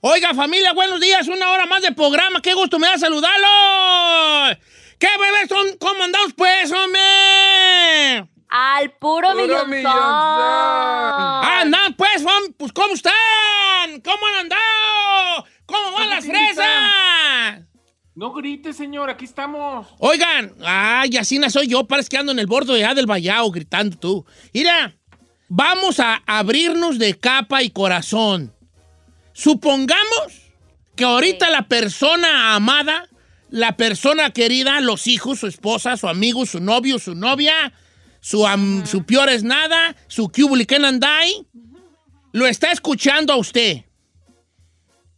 Oiga, familia, buenos días. Una hora más de programa. Qué gusto me da saludarlo. ¿Qué bebés son? ¿Cómo andamos, pues, hombre? Al puro, Puro millonzón. Ah, andan, pues, pues, ¿cómo están? ¿Cómo han andado? ¿Cómo van las fresas? No grite, señor, aquí estamos. Oigan, ay, así no soy yo, parece que ando en el borde ya del vallado gritando tú. Mira, vamos a abrirnos de capa y corazón. Supongamos que ahorita la persona amada, la persona querida, los hijos, su esposa, su amigo, su novio, su novia, su, am- su peor es nada, su cubulican andai, lo está escuchando a usted.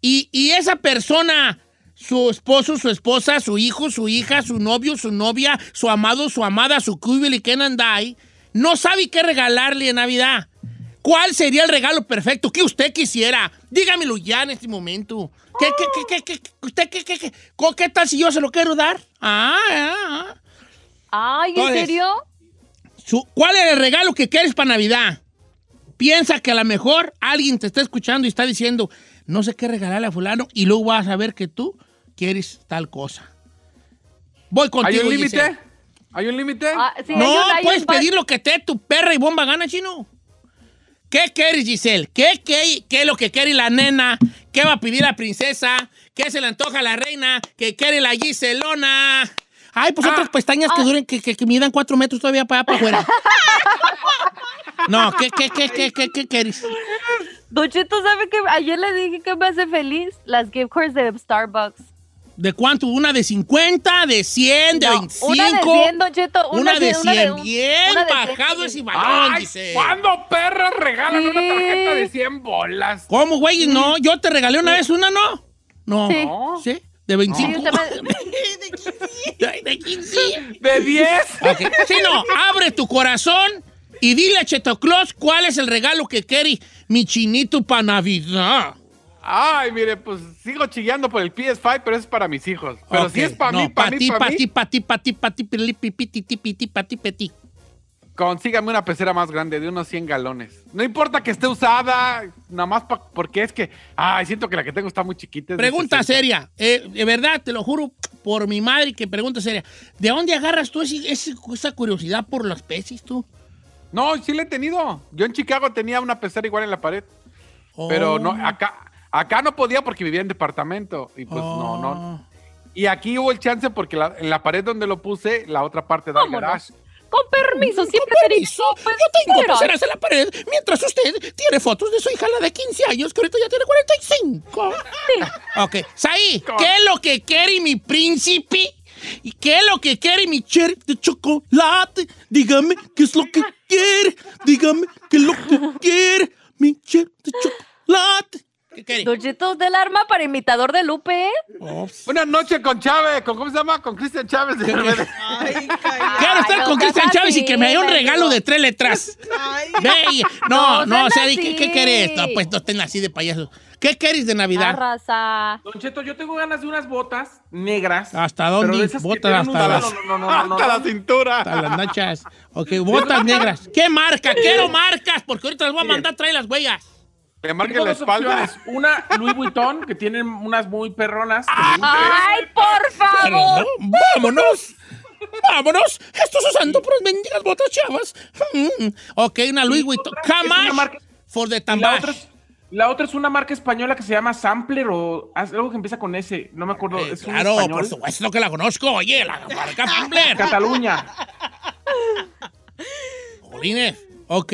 Y, y esa persona, su esposo, su esposa, su hijo, su hija, su novio, su novia, su amado, su amada, su cubulican andai, no sabe qué regalarle en Navidad. ¿Cuál sería el regalo perfecto que usted quisiera? Dígamelo ya en este momento. ¿Qué, qué, qué, qué, qué, usted, qué, qué, qué, ¿Cómo- qué tal si yo se lo quiero dar? Ah, ah, ah. Ay, ¿en Entonces, serio? Su- ¿Cuál es el regalo que quieres para Navidad? Piensa que a lo mejor alguien te está escuchando y está diciendo, no sé qué regalarle a fulano, y luego vas a ver que tú quieres tal cosa. Voy ¿Hay contigo, un Giselle. límite? ¿Hay un límite? Ah, sí, No, hay un- hay puedes un pedir lo que te dé tu perra y bomba gana, chino. ¿Qué quieres, Giselle? ¿Qué, qué, qué es lo que quiere la nena? ¿Qué va a pedir la princesa? ¿Qué se le antoja a la reina? ¿Qué quiere la Giselona? Ay, pues Ah. otras pestañas que duren, que, que, que midan cuatro metros todavía para allá para afuera. no, ¿qué, qué, qué, qué, qué, qué quieres? Don Cheto, ¿sabe que ayer le dije que me hace feliz? Las gift cards de Starbucks. ¿De cuánto? ¿Una de 50, de 100, de No, 25? Una de 100, Don Cheto. Una de 100. una de- Bien una de 100. bajado ese balón, Ay, Giselle. ¿cuándo perras regalan una Sí. tarjeta de 100 bolas? ¿Cómo, güey? No, yo te regalé una vez una, ¿no? No. Sí. No. ¿Sí? De 25. Sí, usted me- Ay, de 15. ¿De 10? Ok. Sí, no, abre tu corazón y dile a Cheto Claus cuál es el regalo que quiere mi chinito para Navidad. Ay, mire, pues sigo chillando por el PS5, pero eso es para mis hijos. Pero Ok, si es para no, mí, para mí, ti, para pa' mí, ti, pa' ti, pa' ti, pa' ti, pipi, ti, pi, ti, pa' ti, consígame una pecera más grande, de unos 100 galones. No importa que esté usada, nada más pa- porque es que, ay, siento que la que tengo está muy chiquita. es Pregunta 60. seria. Eh, de verdad, te lo juro por mi madre que pregunta seria. ¿De dónde agarras tú ese- esa curiosidad por los peces tú? No, sí la he tenido. Yo en Chicago tenía una pecera igual en la pared. Pero no, Oh. acá, acá no podía porque vivía en departamento. Y pues no, Oh. no. Y aquí hubo el chance porque la- en la pared donde lo puse, la otra parte da al ¿Cómo no? garage. Con permiso, siempre Permiso, te pues, yo tengo peceras en la pared, mientras usted tiene fotos de su hija, la de 15 años, que ahorita ya tiene 45. Ok, Saí, ¿qué es lo que quiere mi príncipe? ¿Y qué es lo que quiere mi cherry de chocolate? Dígame qué es lo que quiere. Dígame qué es lo que quiere mi cherry de chocolate. ¿Qué quiere? Don Cheto, del arma para imitador de Lupe, ¿eh? Una noche con Chávez, con, ¿cómo se llama? Con Cristian Chávez. de RBD. Quiero Ay, estar con Cristian Chávez y que me dé un regalo de tres letras. Ve, no, No no, o sea, ¿qué, ¿qué querés? No, pues no estén así de payasos. ¿Qué querés de Navidad? Arrasa. Don Cheto, yo tengo ganas de unas botas negras. ¿Hasta dónde? Botas hasta las- No, no, no, no, no, Hasta no. la cintura. Hasta las nachas. Ok, botas negras. ¿Qué marca? Quiero marcas, porque ahorita les voy a mandar a traer las huellas. Le marque Tengo la espalda. opciones. Una Louis Vuitton, que tienen unas muy perronas. ¡Ay, por favor! no, vámonos. Vámonos. Estás usando puras mendigas botas chavas. Mm. Ok, una Louis Vuitton. Camash for the la tambash. otra, es, la otra es una marca española que se llama Sampler o algo que empieza con S. No me acuerdo. Eh, es claro, por supuesto que la conozco. Oye, la marca Fumbler. Cataluña. Jolines. Ok.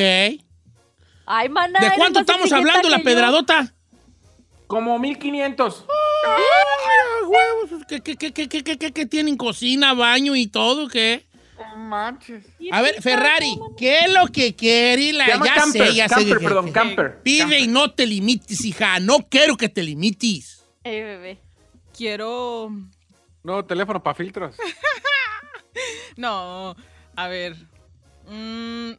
Ay, maná. ¿De cuánto estamos hablando la pedradota? Como 1500. Ah, huevos, ¿Qué, qué, qué, qué, qué, qué, qué, qué tienen? ¿Cocina, baño y todo? ¿Qué? No manches. A ver, Ferrari, ¿qué es lo que quiere? La, ya camper, sé, ya sé. camper, que- perdón, camper. Pide Camper. y no te limites, hija. No quiero que te limites. Eh, bebé. Quiero. No, teléfono para filtros. No, a ver. Mm,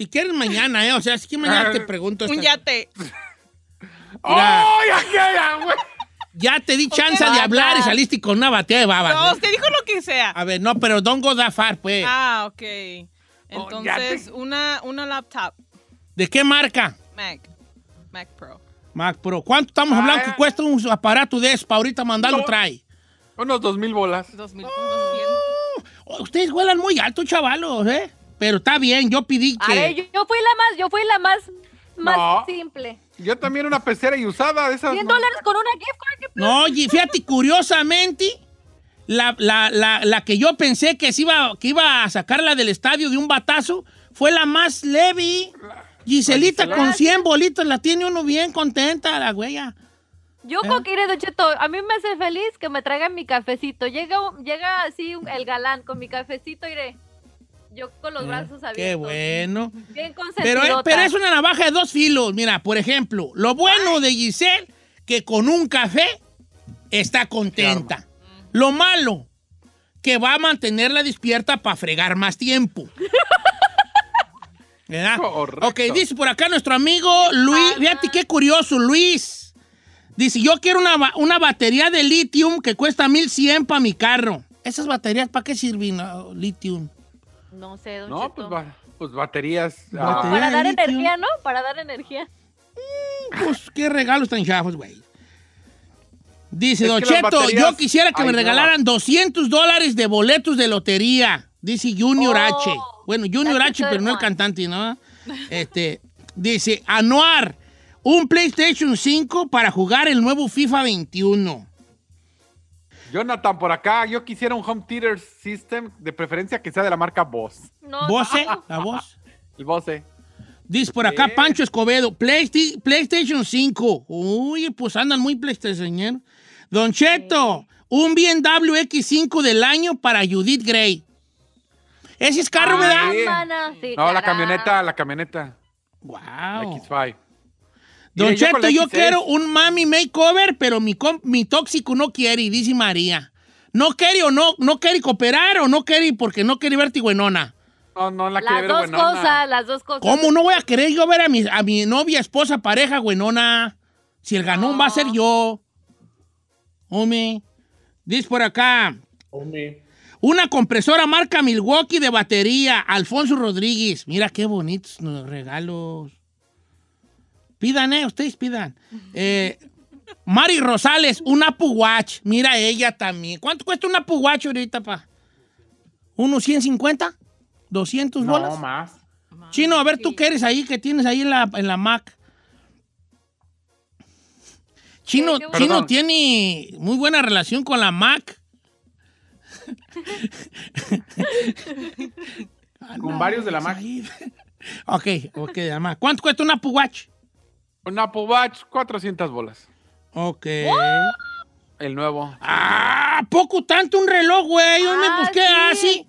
Si quieres mañana, ¿eh? O sea, si que mañana te pregunto. un yate. ¡Ay, aquella, güey! Ya te di chance de hablar y saliste con una batea de babas. No, usted dijo lo que sea. A ver, no, pero don't go that far, pues. Ah, ok. Oh, ya Entonces, te- una, una laptop. ¿De qué marca? Mac. Mac Pro. Mac Pro. ¿Cuánto estamos hablando que Ah. cuesta un aparato de eso para ahorita mandarlo No. trae? Unos dos mil bolas. 2000, Oh, Ustedes huelan muy alto, chavalos, ¿eh? Pero está bien, yo pedí A que... ver, yo, yo fui la más, yo fui la más, más No. simple. Yo también una pecera y usada de esas. 100 no. dólares con una gift card. ¿qué No, fíjate, curiosamente, la, la- la- la que yo pensé que, se iba, que iba a sacarla del estadio de un batazo fue la más leve. Giselita Gisela. con 100 bolitos, la tiene uno bien contenta, la güey. Yo con que iré, Don Cheto, a mí me hace feliz que me traigan mi cafecito. Llega, llega así el galán con mi cafecito, iré. Yo con los brazos abiertos. Eh, Qué bueno. Bien Pero, pero es una navaja de dos filos. Mira, por ejemplo, lo bueno de Giselle, que con un café está contenta. Lo malo, que va a mantenerla despierta para fregar más tiempo. ¿Verdad? Correcto. Ok, dice por acá nuestro amigo Luis. Fíjate qué curioso, Luis. Dice, yo quiero una, una batería de litio que cuesta 1100 para mi carro. ¿Esas baterías para qué sirven, no, litio? No sé, Don No, Cheto. pues, ba- pues baterías. Batería. ah, Para dar litio. energía, ¿no? Para dar energía. Pues qué regalos tan chafos, güey. Dice, Es Don Cheto, baterías yo quisiera que me regalaran nuevas. 200 dólares de boletos de lotería. Dice Junior Oh, H. Bueno, Junior H, pero no el cantante, ¿no? Este, dice, Anuar, un PlayStation 5 para jugar el nuevo FIFA 21. Jonathan, por acá, yo quisiera un home theater system, de preferencia que sea de la marca Boss. No, no. ¿La voz? El Bose. Dice por acá. Pancho Escobedo, Playsti- PlayStation 5. Uy, pues andan muy PlayStation. Don Cheto, un BMW X5 del año para Judith Gray. Ese es carro, Ah, ¿verdad? sí. Mana, sí, No, la caramba. camioneta, la camioneta. La Wow. X5. Don yo Cheto, yo X6. quiero un mami makeover, pero mi, com- mi tóxico no quiere, dice María. No quiere o no, no quiere cooperar o no quiere porque no quiere verte buenona. No, no la Las quiere ver dos buenona. cosas, las dos cosas. ¿Cómo no voy a querer yo ver a mi, a mi novia, esposa, pareja, buenona? Si el ganón va a ser yo. Hombre. Dice por acá. Una compresora marca Milwaukee de batería. Alfonso Rodríguez. Mira qué bonitos los regalos. Pidan, eh, ustedes pidan. Eh, Mari Rosales, un Apple Watch. Mira ella también. ¿Cuánto cuesta un Apple Watch ahorita, pa? ¿Unos 150? ¿200 bolas? No, más. Chino, a ver tú qué eres ahí, que tienes ahí en la, en la Mac. Chino, ¿Qué- qué Chino Perdón. tiene muy buena relación con la Mac. Con varios de la Mac. Ok, ok, de la Mac. ¿Cuánto cuesta un Apple Watch? Un Apple Watch, 400 bolas. Ok. El nuevo. Ah, poco tanto un reloj, güey. Hombre, Ah, pues, ¿qué sí. hace?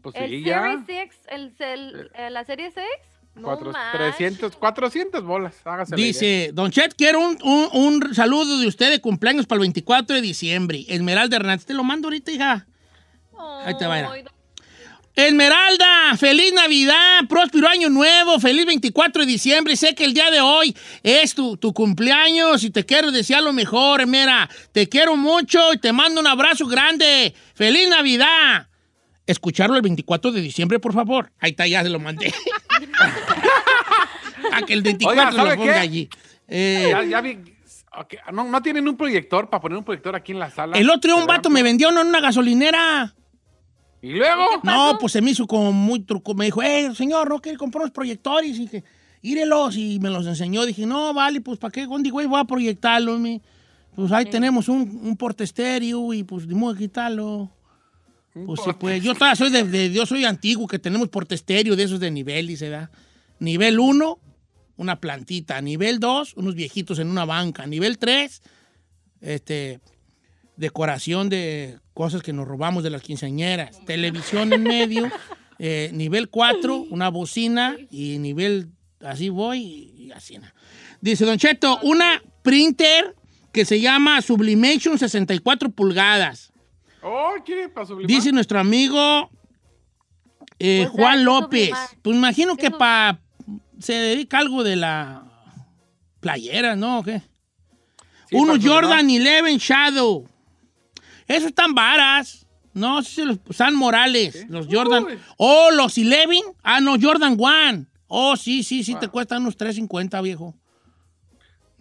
Pues El sí, Series ya. 6, el, el- eh, la serie 6. No Cuatro- manches. 300, 400 bolas. Hágase. Dice, Don Chet, quiero un, un- un saludo de usted de cumpleaños para el 24 de diciembre. Esmeralda Hernández, te lo mando ahorita, hija. Ahí te va, mira. Esmeralda, feliz Navidad, próspero año nuevo, feliz 24 de diciembre. Sé que el día de hoy es tu, tu cumpleaños y te quiero desear lo mejor. Mira, te quiero mucho y te mando un abrazo grande. Feliz Navidad. Escucharlo el 24 de diciembre, por favor. Ahí está, ya se lo mandé. A que el 24 Oiga, lo ¿sabe ponga qué? allí. Eh, Ya, ya vi. ¿No, ¿No tienen un proyector para poner un proyector aquí en la sala? el otro día un vato me vendió uno en una gasolinera. ¿Y luego? No, pues se me hizo como muy truco. Me dijo, eh, señor, ¿no quiere comprar unos proyectores? Y dije, írelos. Y me los enseñó. Dije, no, vale, pues ¿para qué? ¿Dónde, güey, voy a proyectarlo? mi? Pues ahí tenemos un, un portestéreo y pues ni modo de quitarlo. Pues sí, pues yo todavía soy de, de- yo soy antiguo, que tenemos portestéreo de esos de nivel, dice, ¿verdad? Nivel 1, una plantita. Nivel 2, unos viejitos en una banca. Nivel 3, este, decoración de cosas que nos robamos de las quinceañeras. Televisión en medio. eh, nivel 4, una bocina. Y nivel, así voy y, así. ¿no? Dice Don Cheto, una printer que se llama Sublimation 64 pulgadas. Oh, ¿quiere para sublimar? Dice nuestro amigo eh, Pues, Juan ¿qué López. sublimar? Pues imagino ¿Qué que para se dedica algo de la playera, ¿no? ¿O qué? Sí, Unos para sublimar. Jordan 11 Shadow. Esos están varas. No, sí, los San Morales, los Jordan. Uy. Oh, los 11. Ah, no, Jordan 1. Oh, sí, sí, sí, te cuestan unos 3.50, viejo.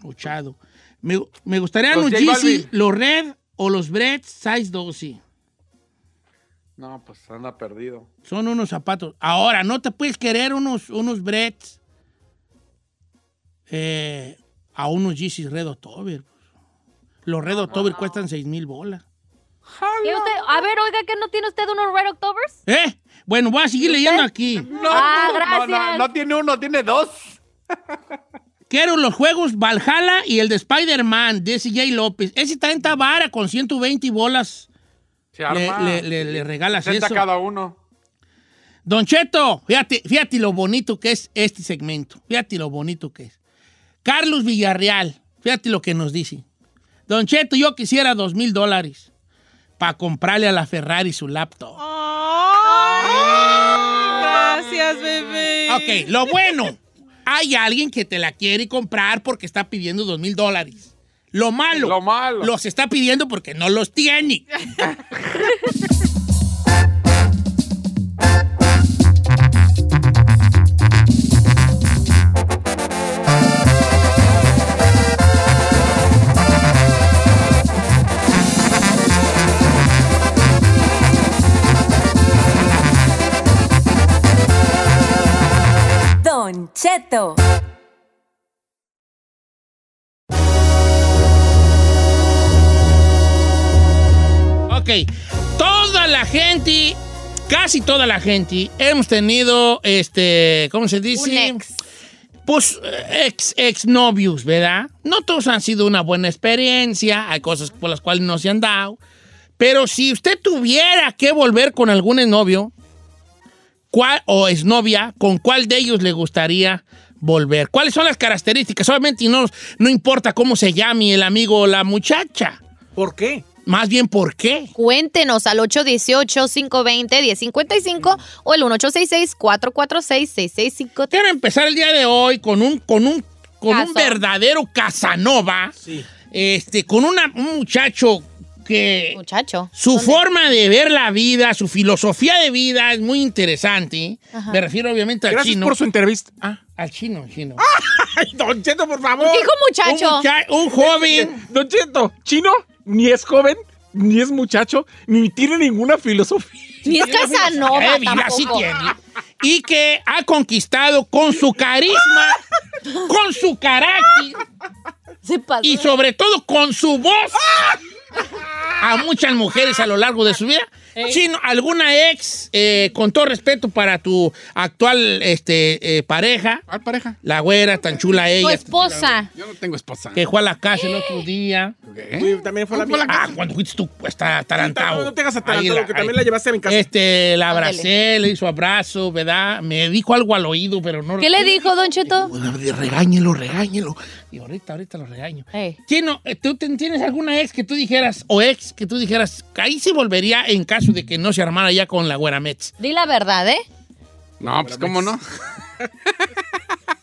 Ochado. Me, me gustarían Los Yeezy, los Red o los Bread Size 12. No, pues anda perdido. Son unos zapatos. Ahora, no te puedes querer unos, unos Breads eh, a unos Yeezy Red October. Los Red October cuestan 6 mil bolas. ¿Y usted? A ver, oiga, ¿que no tiene usted unos Red Octobers? ¿Eh? Bueno, voy a seguir leyendo aquí. No, Ah, no, no, no, gracias. no tiene uno, tiene dos. Quiero los juegos Valhalla y el de Spider-Man de CJ López. Ese también está vara con 120 bolas. Se Le, arma. le- le- le regalas 60 eso. cada uno. Don Cheto, fíjate, fíjate lo bonito que es este segmento. Fíjate lo bonito que es. Carlos Villarreal, fíjate lo que nos dice. Don Cheto, yo quisiera dos mil dólares para comprarle a la Ferrari su laptop. Gracias, bebé. Ok, lo bueno, hay alguien que te la quiere comprar porque está pidiendo dos mil dólares. Lo malo, Lo malo. los está pidiendo porque no los tiene. Cheto. Ok, toda la gente, casi toda la gente, hemos tenido, este, ¿cómo se dice? Un ex. Pues eh, ex, ex novios, ¿verdad? No todos han sido una buena experiencia, hay cosas por las cuales no se han dado. Pero si usted tuviera que volver con algún novio, ¿cuál, o exnovia, ¿con cuál de ellos le gustaría volver? ¿Cuáles son las características? Obviamente no, no importa cómo se llame el amigo o la muchacha. ¿Por qué? Más bien, ¿por qué? Cuéntenos al 818-520-1055 o el 1866-446-6653. Quiero empezar el día de hoy con un, con un, con un verdadero Casanova. Este, con una- un muchacho que Muchacho. su ¿dónde? forma de ver la vida, su filosofía de vida es muy interesante. Ajá. Me refiero obviamente al Gracias chino. por su entrevista. Ah. Al chino, al chino. Ay, Don Cheto, por favor. Dijo Un, muchacho. mucha- un joven. Don Cheto, chino ni es joven, ni es muchacho, ni tiene ninguna filosofía. Ni es Casanova Eh, sí. Y que ha conquistado con su carisma, con su carácter Se pasó. y sobre todo con su voz a muchas mujeres a lo largo de su vida. Chino, ¿alguna ex, eh, con todo respeto para tu actual este, eh, pareja, ¿Cuál pareja? la güera, tan chula Tu ella, esposa. Yo no tengo esposa. que fue a la casa el otro día? ¿Qué? Uy, también fue la mía. Ah, cuando fuiste tú, pues, está atarantado. No te hagas atarantado, que también ahí. la llevaste a mi casa. Este, la Ándale. abracé, le hizo abrazo, ¿verdad? Me dijo algo al oído, pero no... ¿Qué le dijo, Don Cheto? Regáñelo, regáñelo. Y ahorita, ahorita lo regaño. Chino, eh, ¿tú tienes alguna ex que tú dijeras, o ex que tú dijeras, que ahí sí volvería en caso de que no se armara ya con la güera Mets? Di la verdad, ¿eh? No, pues cómo no.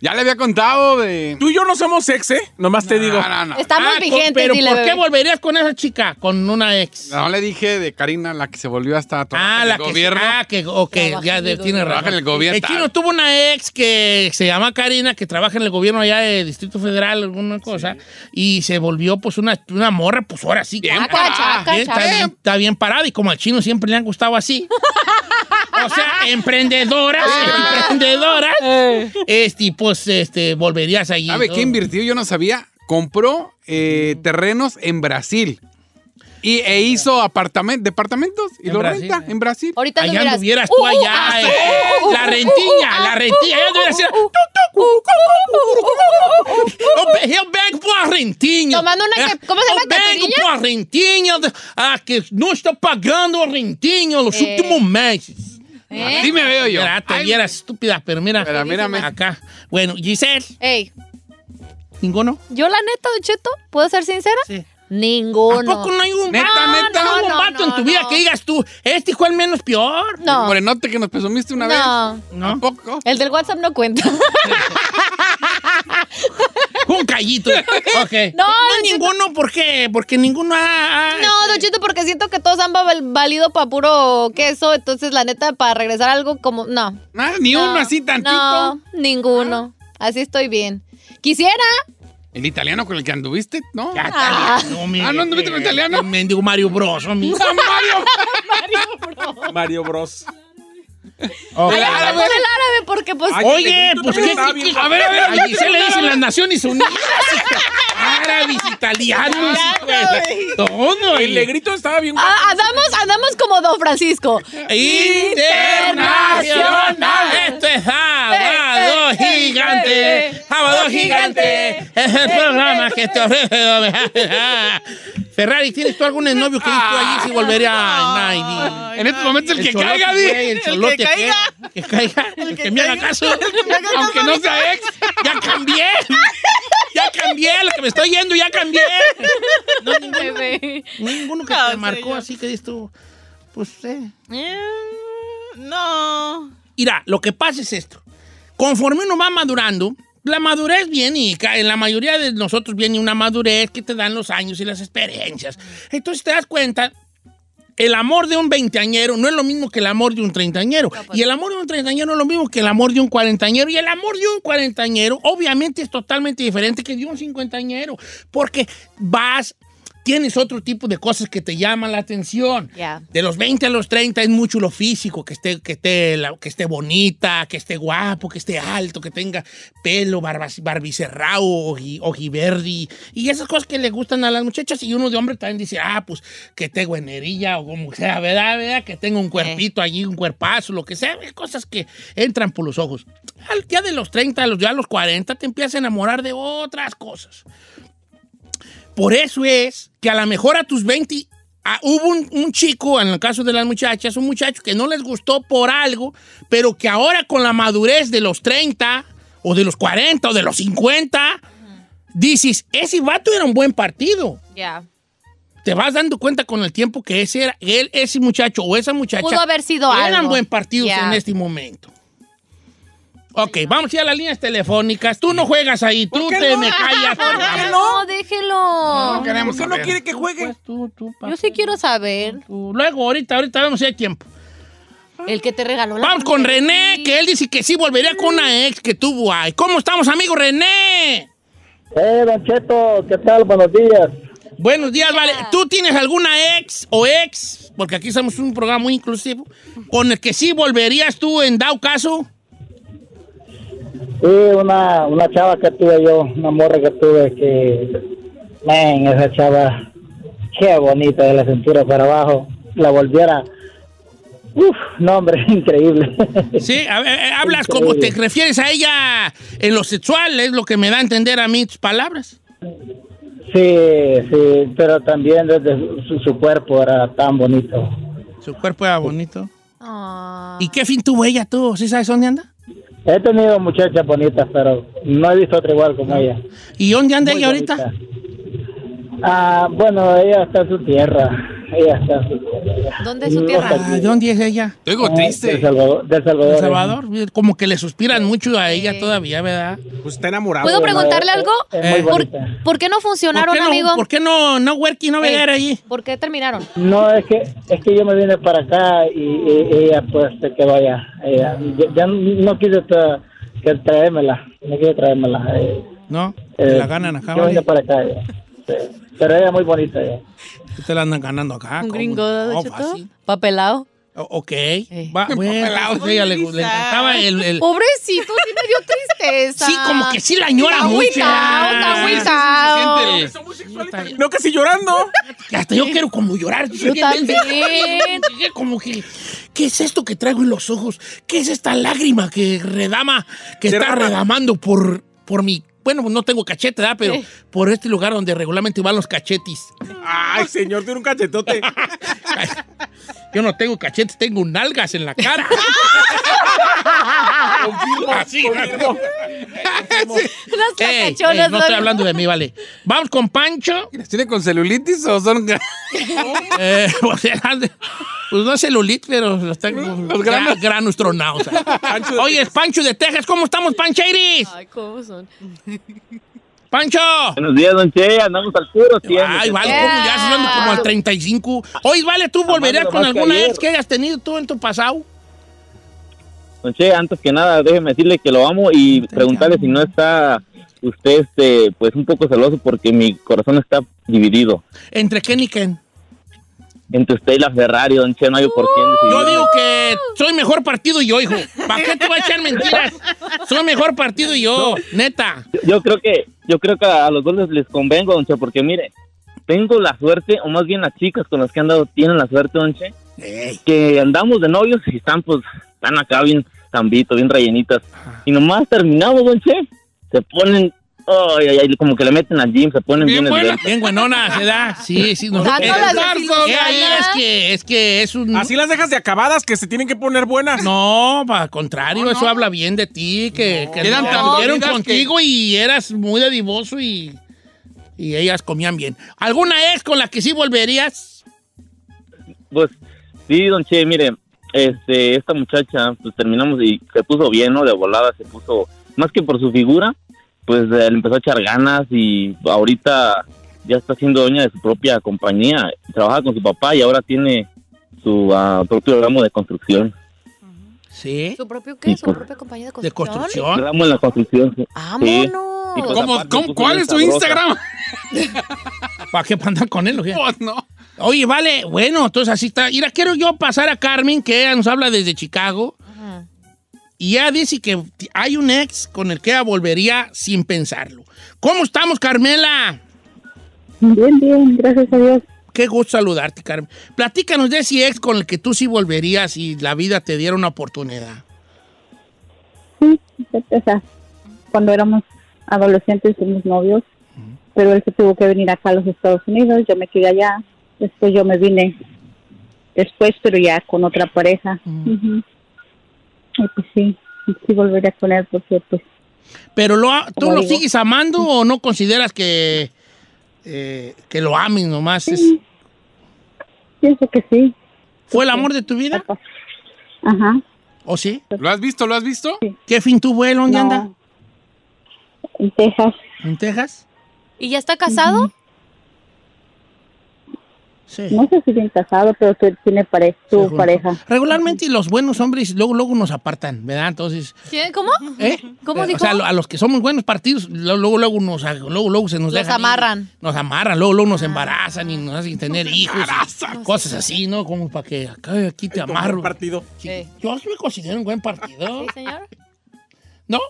ya le había contado de. Tú y yo no somos ex, ¿eh? Nomás te digo. No, no, no. Estamos Ah, con- vigentes, Pero dile, ¿por qué bebé. volverías con esa chica? Con una ex. No le dije de Karina, la que se volvió hasta Ah, la el que gobierno. Ah, que, ok, Trabaja ya de- tiene razón. Trabaja en el gobierno. El chino tuvo una ex que se llama Karina, que trabaja en el gobierno allá de Distrito Federal, alguna cosa, y se volvió pues una, una morra, pues ahora sí. Bien ah, parada. chaca, bien, está, chaca. bien, está bien parada, y como al chino siempre le han gustado así. o sea, emprendedoras, emprendedoras. Este, pues, este, volverías allí. ¿Sabe ¿no? qué invirtió? Yo no sabía. Compró eh, terrenos en Brasil. Y, e hizo apartament departamentos y lo Brasil, renta eh. en Brasil. Ahorita Allá anduvieras. anduvieras tú Uh, uh, allá. ah, eh, uh, la uh, rentilla, uh, la ah, rentilla. Allá uh, anduvieras uh, uh, eu vengo por rentinho. Tomando una que- ¿cómo se llama, Eu vengo por rentinho. Ah, que não estou pagando o rentinho los Eh. últimos meses. ¿Eh? Así me veo yo. Mira, te Ay, vieras estúpida, pero mira. Pero mírame. Acá. Bueno, Giselle, Ey, ¿ninguno? yo la neta, Don Cheto, ¿puedo ser sincera? Sí. Ninguno. ¿A poco no hay un Neta, vato, neta. no hay un No, vato en no, tu vida no. que digas tú, este el menos peor? No. Morenote que nos presumiste una No. vez. ¿No? ¿A poco? El del WhatsApp no cuenta. Un callito. ok. No, Cheto. ninguno, ¿por qué? Porque ninguno ha... No, Don Cheto, porque siento que todos han val- valido para puro queso. Entonces, la neta, para regresar a algo como. No. Nada, ni No, uno así tantito. No, ninguno. Así estoy bien. Quisiera, ¿El italiano con el que anduviste? No. Ya, italiano, mire, Ah, ¿no anduviste con italiano? El mendigo Mario Bros, homie. Mario Bros. Ok. Ay, hablamos del árabe porque pues... Ay, Oye, el pues qué, a ver, a ver, allí se le dicen las Naciones Unidas. Árabes, italianos, pues, todo. El negrito estaba bien guapo. Ah, andamos, andamos como Don Francisco. Internacional. Esto es Sábado Gigante. Sábado Gigante. Es el programa que te ofrece. Ferrari, ¿tienes tú algún novio que dices tú allí si volvería a? En estos momentos el, que cholote, caiga, güey, El cholote, que caiga. ¿qué? Que caiga. El que me haga caso. Aunque no sea ex. Ya cambié. Ya cambié. Lo que me estoy yendo, ya cambié. No, ninguno, Bebé. ninguno que No, te marcó así que dices tú. Pues, eh. Eh, no. Mira, lo que pasa es esto. Conforme uno va madurando, la madurez viene y en la mayoría de nosotros viene una madurez que te dan los años y las experiencias. Entonces te das cuenta, el amor de un veinteañero no es lo mismo que el amor de un treintañero. Y el amor de un treintañero no es lo mismo que el amor de un cuarentañero. Y el amor de un cuarentañero obviamente es totalmente diferente que de un cincuentañero. Porque vas... Tienes otro tipo de cosas que te llaman la atención. Ya. De los 20 a los 30 es mucho lo físico, que esté, que esté, que esté bonita, que esté guapo, que esté alto, que tenga pelo, barbicerrao, oji- ojiverdi, y esas cosas que le gustan a las muchachas. Y uno de hombre también dice, ah, pues que tenga enería o como sea, ¿verdad? ¿verdad? Que tenga un cuerpito allí, un cuerpazo, lo que sea, cosas que entran por los ojos. Día de los 30, a los, ya a los 40, te empiezas a enamorar de otras cosas. Por eso es que a lo mejor a tus 20 ah, hubo un, un chico, en el caso de las muchachas, un muchacho que no les gustó por algo, pero que ahora con la madurez de los 30 o de los 40 o de los 50, dices, ese vato era un buen partido. Ya. Te vas dando cuenta con el tiempo que ese era, él, ese muchacho o esa muchacha Pudo haber sido eran algo. buen partidos en este momento. Ok, vamos a ir a las líneas telefónicas. Tú no juegas ahí, tú ¿Por qué te no? me callas. ¿Por qué no? Déjelo. No queremos ¿Por qué no quiere que juegue? Pues tú, tú, Yo sí quiero saber. tú. Luego, ahorita, ahorita vamos a hacer tiempo. El que te regaló la Vamos con. René, que él dice que sí volvería con una ex que tuvo ahí. ¿Cómo estamos, amigo René? Eh, Don Cheto, ¿qué tal? Buenos días. Buenos días, vale. ¿Tú tienes alguna ex o ex, porque aquí somos un programa muy inclusivo, con el que sí volverías tú en dado caso? Sí, una, una chava que tuve yo, una morra que tuve que, man, esa chava, qué bonita de la cintura para abajo, la volviera, uf, no hombre, increíble. Sí, a ver, eh, hablas como te refieres a ella en lo sexual, es lo que me da a entender a mí tus palabras. Sí, sí, pero también desde su, su cuerpo era tan bonito. Su cuerpo era bonito. Ah. ¿Y qué fin tuvo ella tú? ¿Sí sabes dónde anda? He tenido muchachas bonitas, pero no he visto otra igual como ella. ¿Y dónde anda Muy ella ahorita? Ah, bueno, ella está en su tierra. Ella está. ¿Dónde es su tierra? Ah, ¿De dónde es ella? Te Ah, triste. Del Salvador. Del Salvador. ¿De eh. Salvador? Como que le suspiran mucho a ella todavía, ¿verdad? Pues está enamorado. ¿Puedo preguntarle eh, algo? Eh, ¿Por, por qué no funcionaron, ¿Por qué no, amigo? ¿Por qué no, no, Werky, no Ey, ver allí? ¿Por qué terminaron? No, es que es que yo me vine para acá y, y- ella pues se quedó allá. Ella, ya, ya no quise tra- que traérmela, no quise traérmela. eh, ¿No? eh, la ganan acá, Yo vine para acá. Pero ella es muy bonita. ella. Te la andan ganando acá. ¿Un gringo, No, fácil. ¿Papelado? Ok. Eh. Va, bueno, ella le, le encantaba el... el- Pobrecito, sí me dio tristeza. Sí, como que sí la añora Está mucho. está agüitao. No, casi llorando. Hasta yo quiero como llorar. Yo también. Como que, ¿qué es esto que traigo en los ojos? ¿Qué es esta lágrima que redama, que está redamando por, por mi... Bueno, no tengo cachete, ¿verdad? Pero por este lugar donde regularmente van los cachetis. Ay, señor, tiene un cachetote. Yo no tengo cachetes, tengo nalgas en la cara. Así, Confirmo. Las Ey, ey, sacachonas. no estoy hablando de mí, vale. Vamos con Pancho. ¿Tiene con celulitis o son.? Eh, sea, pues no es celulit, pero los tengo Los granos. granos tronados. Pancho de Oye, es Pancho de Texas. ¿Cómo estamos, Pancheiris? Ay, ¿cómo son? ¡Pancho! Buenos días, don Che, andamos al puro tiempo. Ay, vale, Yeah. ¿cómo ya se ando como al 35? Oye, vale, ¿tú volverías con que alguna ayer. ex que hayas tenido tú en tu pasado? Don Che, antes que nada, déjeme decirle que lo amo y preguntarle si no está usted este, pues un poco celoso porque mi corazón está dividido ¿Entre quién y quién? Entre usted y la Ferrari, don Che, no hay por quién decidir. Yo digo que soy mejor partido yo, hijo. ¿Para qué te voy a echar mentiras? Soy mejor partido yo, neta. Yo- Yo creo que yo creo que a los dos les, les convengo, don Che, porque mire, tengo la suerte, o más bien las chicas con las que han dado tienen la suerte, don que andamos de novios y están pues, están acá bien zambitos, bien rellenitas. Y nomás terminamos, don Che, se ponen, ay, ay, ay, como que le meten al gym, se ponen Bien bien, buena, bien buenona, ¿se da? Sí, sí. Dándolas de Eh, es que, es que es un... Así las dejas de acabadas que se tienen que poner buenas. No, al contrario, eso habla bien de ti, que, que no, tan dolidas contigo y eras muy dadivoso y, y ellas comían bien. ¿Alguna ex con la que sí volverías? Pues sí, don Che, mire, este, esta muchacha, pues terminamos y se puso bien, ¿no? De volada se puso, más que por su figura, pues eh, le empezó a echar ganas y ahorita ya está siendo dueña de su propia compañía. Trabaja con su papá y ahora tiene su ah, propio ramo de construcción. Sí. ¿Su propio qué? Sí, ¿Su pues. propia compañía de De construcción? construcción. Ramo en la construcción. sí. ¡Vámonos! Y pues ¿Cómo- aparte cómo- puso ¿Cuál es tu sabrosa. Instagram? ¿Para qué andan con él? o qué? Pues no. Oye, vale, bueno, entonces así está. Mira, quiero yo pasar a Carmen, que ella nos habla desde Chicago. Y ella dice que hay un ex con el que ella volvería sin pensarlo. ¿Cómo estamos, Carmela? Bien, bien, gracias a Dios. Qué gusto saludarte, Carmen. Platícanos de ese ex con el que tú sí volverías si la vida te diera una oportunidad. Sí, o sea, cuando éramos adolescentes fuimos novios, pero él se tuvo que venir acá a los Estados Unidos, yo me quedé allá, después yo me vine después, pero ya con otra pareja. Ujú. Y pues sí, sí volvería con él porque pues Pero lo, ha- ¿tú lo digo. sigues amando o no consideras que, eh, que lo ames nomás? Es- pienso que sí. ¿Fue el amor de tu vida? Ajá. ¿O sí? ¿Lo has visto? ¿Lo has visto? ¿Qué fin tuvo él? ¿Dónde No. anda? En Texas. ¿En Texas? ¿Y ya está casado? Sí. No sé si bien casado, pero tiene pare su pareja. Regularmente los buenos hombres luego, luego nos apartan, ¿verdad? Entonces. ¿Cómo? ¿eh? ¿Cómo Eh, dijo? O sea, a los que somos buenos partidos, luego, luego, nos, luego, luego se nos Los ir. amarran. Nos amarran, luego, luego nos embarazan y nos hacen tener hijos. cosas así, ¿no? Como para que acá, aquí te amarro. partido. Sí. Sí. Yo me considero un buen partido. ¿Sí, señor? ¿No?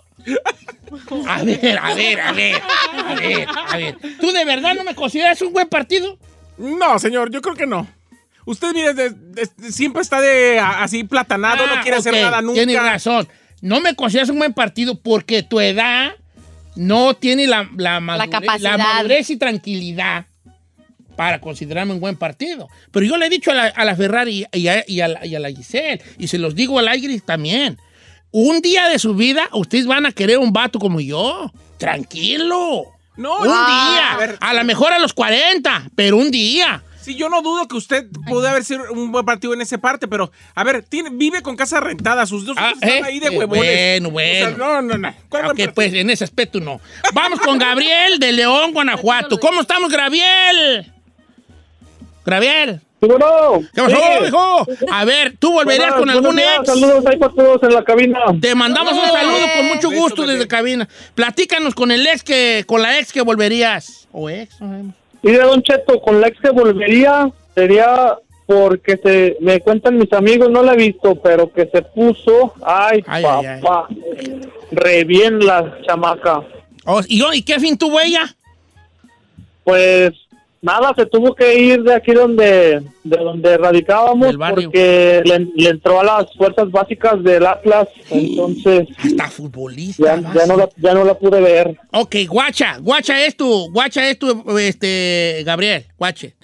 A ver, a ver, a ver, a ver, a ver. ¿Tú de verdad no me consideras un buen partido? No, señor, yo creo que no. Usted, mire, de- de- siempre está de a- así platanado, no Ah, quiere hacer ok, nada nunca. Tienes razón. No me consideras un buen partido porque tu edad no tiene la, la, madurez, capacidad. madurez y tranquilidad para considerarme un buen partido. Pero yo le he dicho a la, a la Ferrari y a, y a la, y a la Giselle, y se los digo al aire también. Un día de su vida, ustedes van a querer un vato como yo. Tranquilo. No, un ah, día. a ver. A lo mejor a los 40, pero un día. Sí, yo no dudo que usted puede haber sido un buen partido en esa parte, pero, a ver, tiene, vive con casa rentada, sus dos Ah, hijos están ¿eh? ahí de Eh, huevones. bueno, O sea, bueno. no, no, no. ¿Cuál buen Ok, partido? pues en ese aspecto no. Vamos con Gabriel de León, Guanajuato. ¿Cómo estamos, Gabriel? Gabriel. ¡Seguro! ¿Qué pasó, hijo? A ver, ¿tú volverías con algún ex? Saludos ahí para todos en la cabina. Te mandamos un saludo con mucho gusto desde cabina. Platícanos con el ex que, con la ex que volverías. O ex, no sabemos. Y de Don Cheto, con la ex que volvería sería porque se me cuentan mis amigos, no la he visto, pero que se puso, ay, Ay, ay, papá, re bien la chamaca. Oh, ¿y, yo, ¿Y qué fin tuvo ella? Pues nada, se tuvo que ir de aquí donde de donde radicábamos porque le, le entró a las fuerzas básicas del Atlas, entonces Hasta futbolista. ya, no la, ya no la pude ver. Ok, guacha, guacha es tu, guacha es tu, este, Gabriel, guache.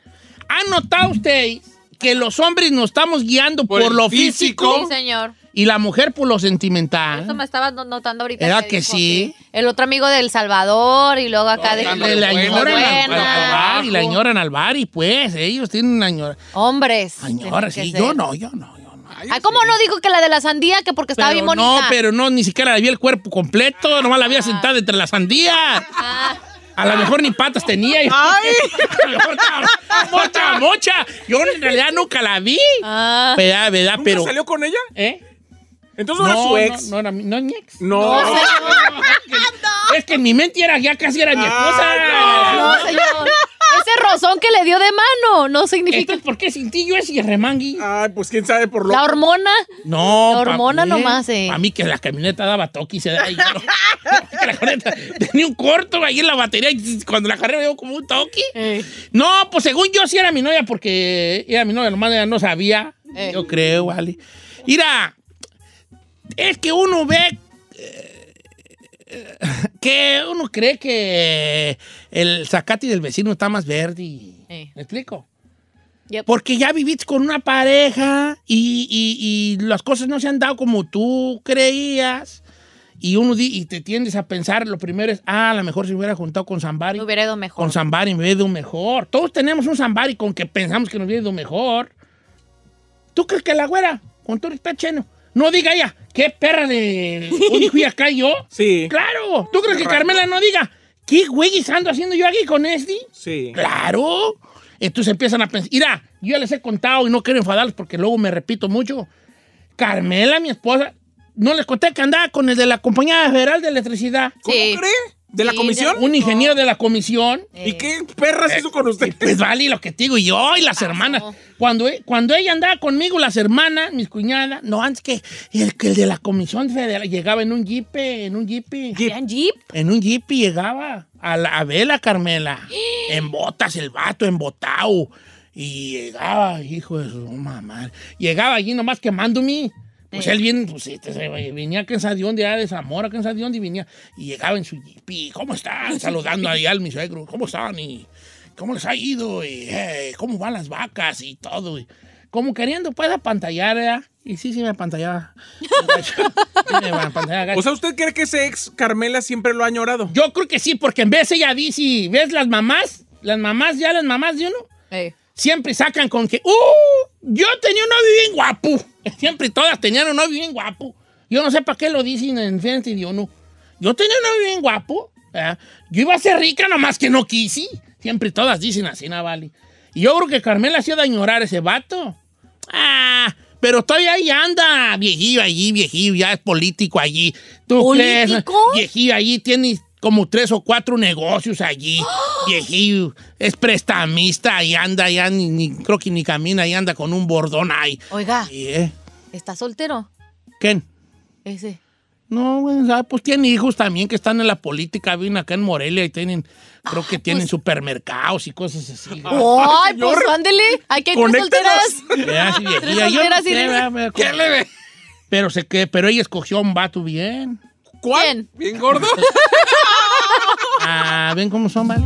¿Han notado ustedes que los hombres nos estamos guiando por, lo físico. físico, Sí, señor. Y la mujer por lo sentimental? Eso me estaba no- notando ahorita. ¿Verdad que dijo sí? El otro amigo del Salvador y luego acá de... Le la buena, añoran al, buena. al bar y la añoran al bar y pues ellos tienen una añora. Hombres. Añora, sí, yo no, yo no, yo no. Ay, ¿cómo no dijo que la de la sandía? Que porque estaba Pero bien no, bonita. pero no, ni siquiera le vi el cuerpo completo, nomás la había sentada entre las sandías. Ah, A lo mejor ni patas tenía. y- A lo mejor estaba mocha, mocha. Yo en realidad nunca la vi. ah. ¿Verdad, verdad? ¿Nunca Pero. salió con ella? ¿Eh? Entonces no, era su ex. No, no era mi, no es mi ex. No. es, que, es que en mi mente era, ya casi era mi esposa. No, señor. Ese rozón que le dio de mano no significa. Entonces, ¿por qué sin ti yo ese remangui? Ay, pues quién sabe por lo. La hormona. No, La hormona nomás, eh. A mí que la camioneta daba toque y se da. y yo no- que la camioneta tenía un corto ahí en la batería y cuando la carrera veo como un toque. Eh. No, pues según yo sí era mi novia porque era mi novia, nomás ella no sabía. Eh. Yo creo, vale. Mira, es que uno ve eh, que uno cree que el zacate del vecino está más verde. ¿Me explico? Yep. Porque ya viviste con una pareja y, y- y las cosas no se han dado como tú creías. Y uno di- y te tiendes a pensar, lo primero es, ah, a lo mejor si me hubiera juntado con Zambari. Me hubiera ido mejor. Con Zambari me hubiera ido mejor. Todos tenemos un Zambari con que pensamos que nos hubiera ido mejor. ¿Tú crees que la güera, con todo está cheno, no diga ella, qué perra de hoy fui acá yo? Sí. Claro. ¿Tú crees que Carmela no diga, qué güey ando haciendo yo aquí con este? Sí. Claro. Entonces empiezan a pensar, mira, yo ya les he contado y no quiero enfadarlos porque luego me repito mucho. Carmela, mi esposa, no les conté que andaba con el de la Compañía Federal de Electricidad. ¿Cómo Sí. cree? ¿De la comisión? Un ingeniero de la comisión. ¿Y qué perras hizo con usted? Pues vale lo que te digo yo y las hermanas. Cuando, e- cuando ella andaba conmigo, las hermanas, mis cuñadas, no, antes que el, que el de la Comisión Federal llegaba en un jeep, en un jeep. ¿Vean Jeep? En un jeep llegaba a, la, a verla, Carmela. en botas, el vato, embotado. Y llegaba, hijo de su mamá. Llegaba allí nomás quemándome. Pues él viene, pues este, venía a Kansas de dónde, de Zamora, Kansas de dónde venía. Y llegaba en su jeep. y, ¿Cómo están? Saludando ahí al mi suegro. ¿Cómo están? Y ¿cómo les ha ido? Y eh, ¿cómo van las vacas? Y todo. Y, como queriendo, pues, apantallar, ¿verdad? Y sí, sí me apantallaba. O sea, ¿usted cree que ese ex Carmela siempre lo ha añorado? Yo creo que sí, porque en vez ella dice, ¿ves las mamás? Las mamás, ya las mamás de uno, Eh. Siempre sacan con que, ¡uh! Yo tenía un novio bien guapo. Siempre todas tenían un novio bien guapo. Yo no sé para qué lo dicen en frente de uno. Yo tenía un novio bien guapo. ¿verdad? Yo iba a ser rica, nomás que no quise. Siempre todas dicen así, ¿no, vale? Y yo creo que Carmela hacía de añorar ese vato. Ah, pero todavía ahí anda, viejillo allí, viejillo, ya es político allí. ¿Tú crees? ¿Político? Viejillo allí, tiene como tres o cuatro negocios allí. Viejillo, es prestamista y anda, ya ni, ni- creo que ni camina, y anda con un bordón ahí. Oiga, ¿eh? ¿está soltero? ¿Quién? Ese. No, pues tiene hijos también que están en la política, viven acá en Morelia y tienen, creo que tienen supermercados y cosas así. ¡Ay, pues ándele! ¡Hay que tres solteras! Sí. Tres solteras y ¿Qué le ve? Pero, se que, pero ella escogió a un vato bien. ¿Cuál? ¿Quién? ¿Bien gordo? Ah, ven cómo son, ¿vale?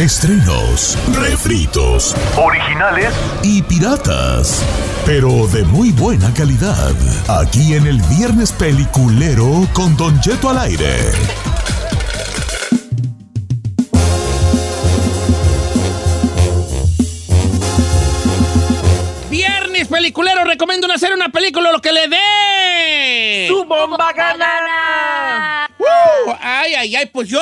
Estrenos, refritos Originales y piratas, pero de muy buena calidad. Aquí en el Viernes Peliculero con Don Cheto al aire. Viernes peliculero, recomiendo hacer una película lo que le dé. ¡Tu bomba ganada! Ay, ay, ay, pues yo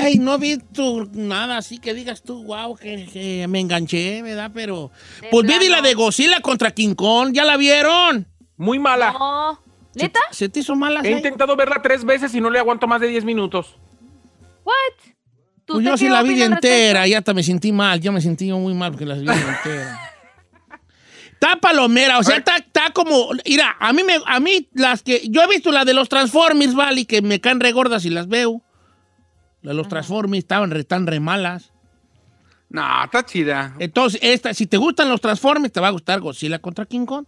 ay, no vi tu, nada así que digas tú, wow, que, que me enganché, ¿verdad? Pero, De pues vi plano. la de Godzilla contra King Kong, ¿ya la vieron? Muy mala. No. ¿Neta? ¿Se te hizo mala? He intentado verla tres veces y no le aguanto más de 10 minutos. ¿What? ¿Tú Pues yo sí la vi entera, ya hasta me sentí mal, yo me sentí muy mal porque la vi entera. Está palomera, o sea, está, está como, mira, a mí me, a mí las que, yo he visto la de los Transformers, vale, que me caen re gordas y las veo. La de los Transformers estaban re, tan re malas. No, está chida. Entonces, esta, si te gustan los Transformers, te va a gustar Godzilla contra King Kong.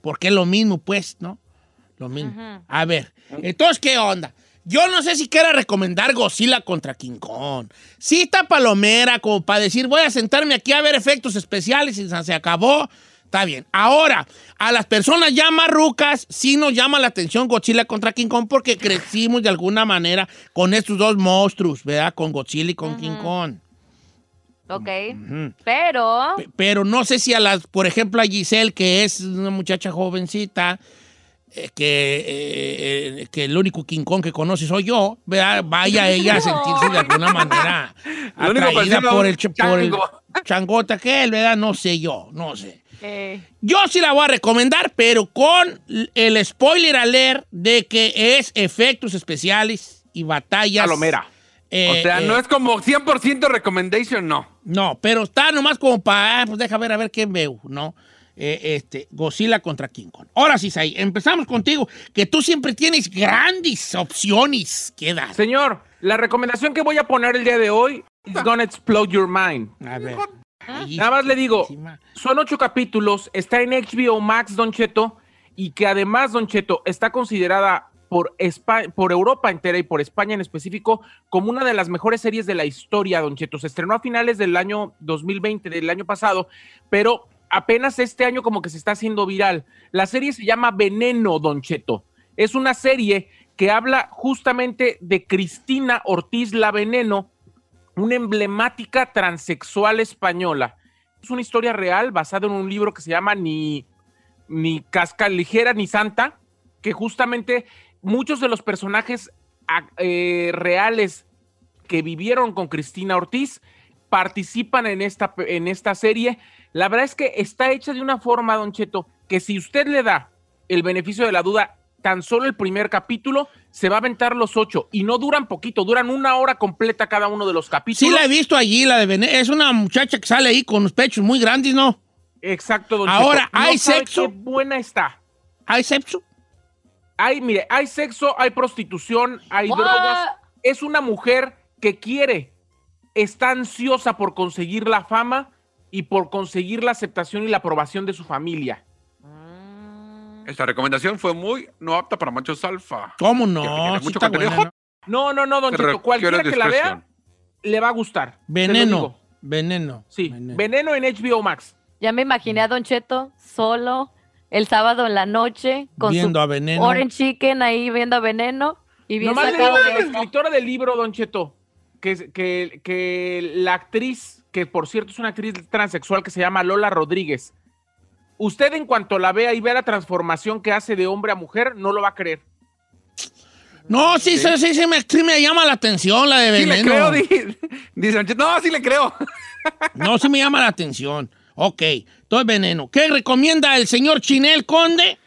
Porque es lo mismo, pues, ¿no? Lo mismo. A ver, entonces, ¿qué onda? Yo no sé si quiera recomendar Godzilla contra King Kong. Sí está palomera, como para decir, voy a sentarme aquí a ver efectos especiales y se acabó. Está bien. Ahora, a las personas ya marrucas, sí nos llama la atención Godzilla contra King Kong porque crecimos de alguna manera con estos dos monstruos, ¿verdad? Con Godzilla y con King Kong. Ok. Pero. Pe- Pero no sé si a las, por ejemplo, a Giselle, que es una muchacha jovencita, eh, que, eh, eh, que el único King Kong que conoce soy yo, ¿verdad? vaya ella a sentirse de alguna manera atraída por el, por el chango. Changota que él, ¿verdad? No sé yo, no sé. eh, Yo sí la voy a recomendar, pero con el spoiler alert de que es efectos especiales y batallas. Palomera. eh, o sea, eh, no es como 100% recommendation, no. no, pero está nomás como para, ah, pues deja ver a ver qué veo, ¿no? Eh, este, Godzilla contra King Kong. Ahora sí, Sai, empezamos contigo, que tú siempre tienes grandes opciones que dar. Señor, la recomendación que voy a poner el día de hoy is gonna explode your mind. A ver. Nada más le digo, son ocho capítulos, está en HBO Max, Don Cheto, y que además, Don Cheto, está considerada por, Espa- por Europa entera y por España en específico como una de las mejores series de la historia, Don Cheto. Se estrenó a finales del año 2020, del año pasado, pero apenas este año como que se está haciendo viral. La serie se llama Veneno, Don Cheto. Es una serie que habla justamente de Cristina Ortiz La Veneno, una emblemática transexual española. Es una historia real basada en un libro que se llama Ni, ni Casca Ligera ni Santa, que justamente muchos de los personajes a- eh, reales que vivieron con Cristina Ortiz participan en esta, en esta serie. La verdad es que está hecha de una forma, Don Cheto, que si usted le da el beneficio de la duda, tan solo el primer capítulo, se va a aventar los ocho. Y no duran poquito, duran una hora completa cada uno de los Sí capítulos. la he visto allí, la de Venezuela. Es una muchacha que sale ahí con los pechos muy grandes, ¿no? Exacto, don Ahora. No ¿hay sexo? qué buena está. ¿Hay sexo? Hay, mire, hay sexo, hay prostitución, hay What? drogas. Es una mujer que quiere, está ansiosa por conseguir la fama y por conseguir la aceptación y la aprobación de su familia. Esta recomendación fue muy no apta para machos alfa. ¿Cómo no? requiere Sí mucho está contenido buena, hot. ¿no? No, no, no, don requiere Cualquiera que la vea, le va a gustar. Veneno. digo. Veneno. Sí, Veneno. veneno en HBO Max. ya me imaginé a Don Cheto solo el sábado en la noche con Viendo su a Veneno. Orange Chicken ahí viendo a Veneno y bien Nomás le sacado digo de a la escritora del libro, Don Cheto, que, que, que la actriz, que por cierto es una actriz transexual que se llama Lola Rodríguez, usted en cuanto la vea y vea la transformación que hace de hombre a mujer, no lo va a creer. No, sí, sí, sí, sí me, sí me llama la atención la de Sí Veneno. le creo, di- dice Cheto. No, sí le creo. No, sí me llama la atención. Ok, todo es veneno. ¿Qué recomienda el señor Chinel Conde?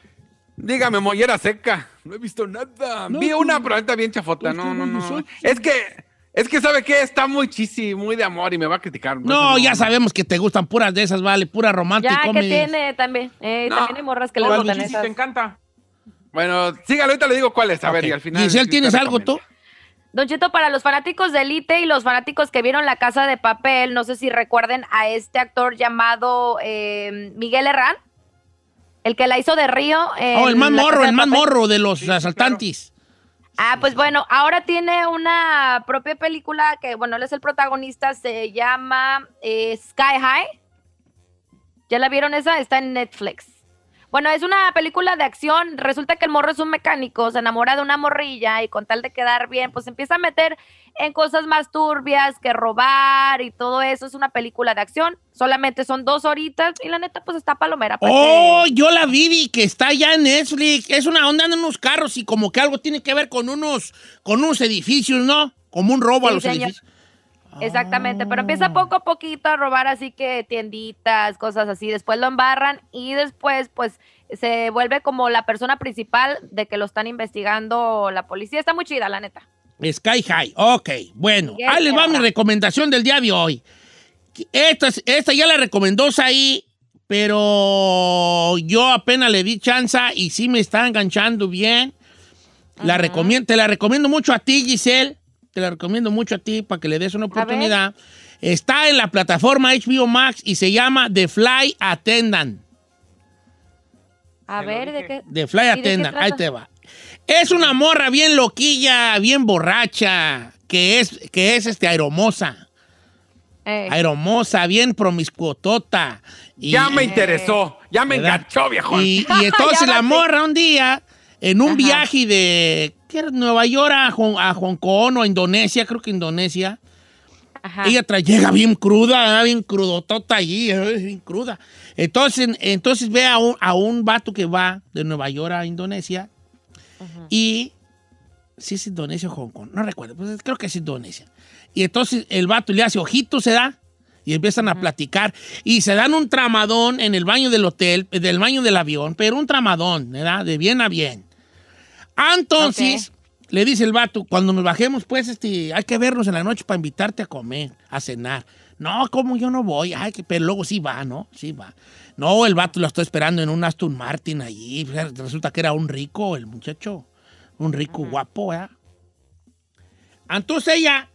Dígame, mollera seca. No he visto nada. No, Vi una, pero ahorita bien chafota. tú- No, no, no. soy- Es que, es que, ¿sabe qué? Está muy chisi, muy de amor y me va a criticar. No, ya sabemos que te gustan puras de esas, vale, pura romántica Ya, que comedy. tiene también. Eh, No. También hay morras que le gustan chisi esas. te encanta. Bueno, sígalo, ahorita le digo cuál es. A ver, Ok. y al final. Giselle, ¿tienes algo tú? Don Cheto, para los fanáticos de Elite y los fanáticos que vieron La Casa de Papel, no sé si recuerden a este actor llamado eh, Miguel Herrán, el que la hizo de Río. en Oh, el más morro, el más morro de los asaltantes. Ah, pues bueno, ahora tiene una propia película que, bueno, él es el protagonista, se llama eh, Sky High. ¿Ya la vieron esa? Está en Netflix. Bueno, es una película de acción. Resulta que el morro es un mecánico, se enamora de una morrilla y con tal de quedar bien, pues empieza a meter en cosas más turbias que robar y todo eso. Es una película de acción. Solamente son dos horitas y la neta, pues está palomera. Oh, yo la vi vi que está ya en Netflix. Es una onda en unos carros y como que algo tiene que ver con unos, con unos edificios, ¿no? Como un robo a los señor. edificios. Exactamente, pero empieza poco a poquito a robar así que tienditas, cosas así, después lo embarran y después pues se vuelve como la persona principal de que lo están investigando la policía. Está muy chida, la neta. Sky High. Ok, bueno. Ahí les va mi recomendación del día de hoy. Esta, esta ya la recomendó ahí, pero yo apenas le di chance y sí me está enganchando bien. La recomiendo, te la recomiendo mucho a ti, Giselle. Te la recomiendo mucho a ti para que le des una oportunidad. Está en la plataforma HBO Max y se llama The Fly Attendant. A ver, ¿de qué? The Fly ¿Y de qué Attendant, ahí te va. Es una morra bien loquilla, bien borracha, que es, que es este, aeromosa. Eh, Aeromosa, bien promiscuotota. Y, Ya me interesó. Ya me ¿verdad? enganchó, viejo. Y, y entonces la morra un día, en un Ajá. viaje de Nueva York a, Hong- a Hong Kong o a Indonesia, creo que Indonesia, Ajá. Ella llega bien cruda, bien crudotota allí, bien cruda. Entonces, entonces ve a un, a un vato que va de Nueva York a Indonesia y... Sí es Indonesia o Hong Kong, no recuerdo, pues creo que es Indonesia. Y entonces el vato le hace ojitos, se da, y empiezan a platicar. Y se dan un tramadón en el baño del hotel, del baño del avión, pero un tramadón, ¿verdad? De bien a bien. Entonces, le dice el vato, cuando nos bajemos, pues, este, hay que vernos en la noche para invitarte a comer, a cenar. No, ¿cómo yo no voy? Ay, que, pero luego sí va, ¿no? Sí va. No, el vato lo está esperando en un Aston Martin allí. Resulta que era un rico, el muchacho. Un rico guapo, ¿verdad? Entonces ella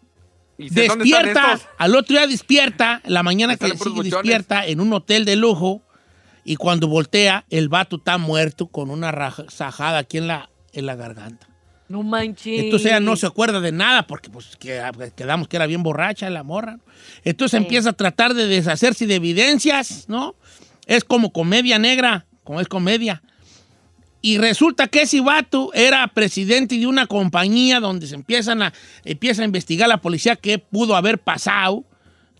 ¿Y sé dónde están despierta, al otro día despierta, la mañana que sigue despierta en un hotel de lujo y cuando voltea, el vato está muerto con una sajada aquí en la, en la garganta. No manches. Entonces ella no se acuerda de nada porque pues que- quedamos que era bien borracha la morra. Entonces empieza a tratar de deshacerse de evidencias, ¿no? Es como comedia negra, como es comedia. Y resulta que ese vato era presidente de una compañía donde se empiezan a, empieza a investigar la policía qué pudo haber pasado.